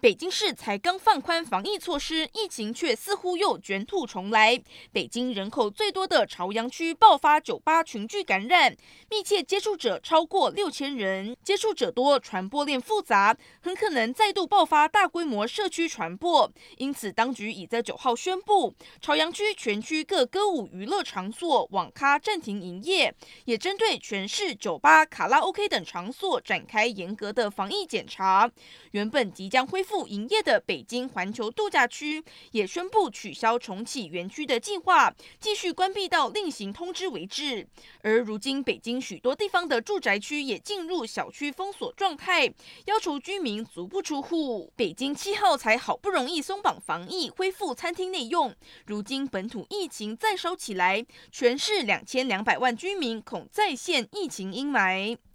北京市才刚放宽防疫措施，疫情却似乎又卷土重来。北京人口最多的朝阳区爆发酒吧群聚感染，密切接触者超过六千人，接触者多，传播链复杂，很可能再度爆发大规模社区传播。因此，当局已在九号宣布，朝阳区全区各歌舞娱乐场所、网咖暂停营业，也针对全市酒吧、卡拉 OK 等场所展开严格的防疫检查。原本即将恢复复营业的北京环球度假区也宣布取消重启园区的计划，继续关闭到另行通知为止。而如今，北京许多地方的住宅区也进入小区封锁状态，要求居民足不出户。北京七号才好不容易松绑防疫，恢复餐厅内用，如今本土疫情再烧起来，全市两千两百万居民恐再现疫情阴霾。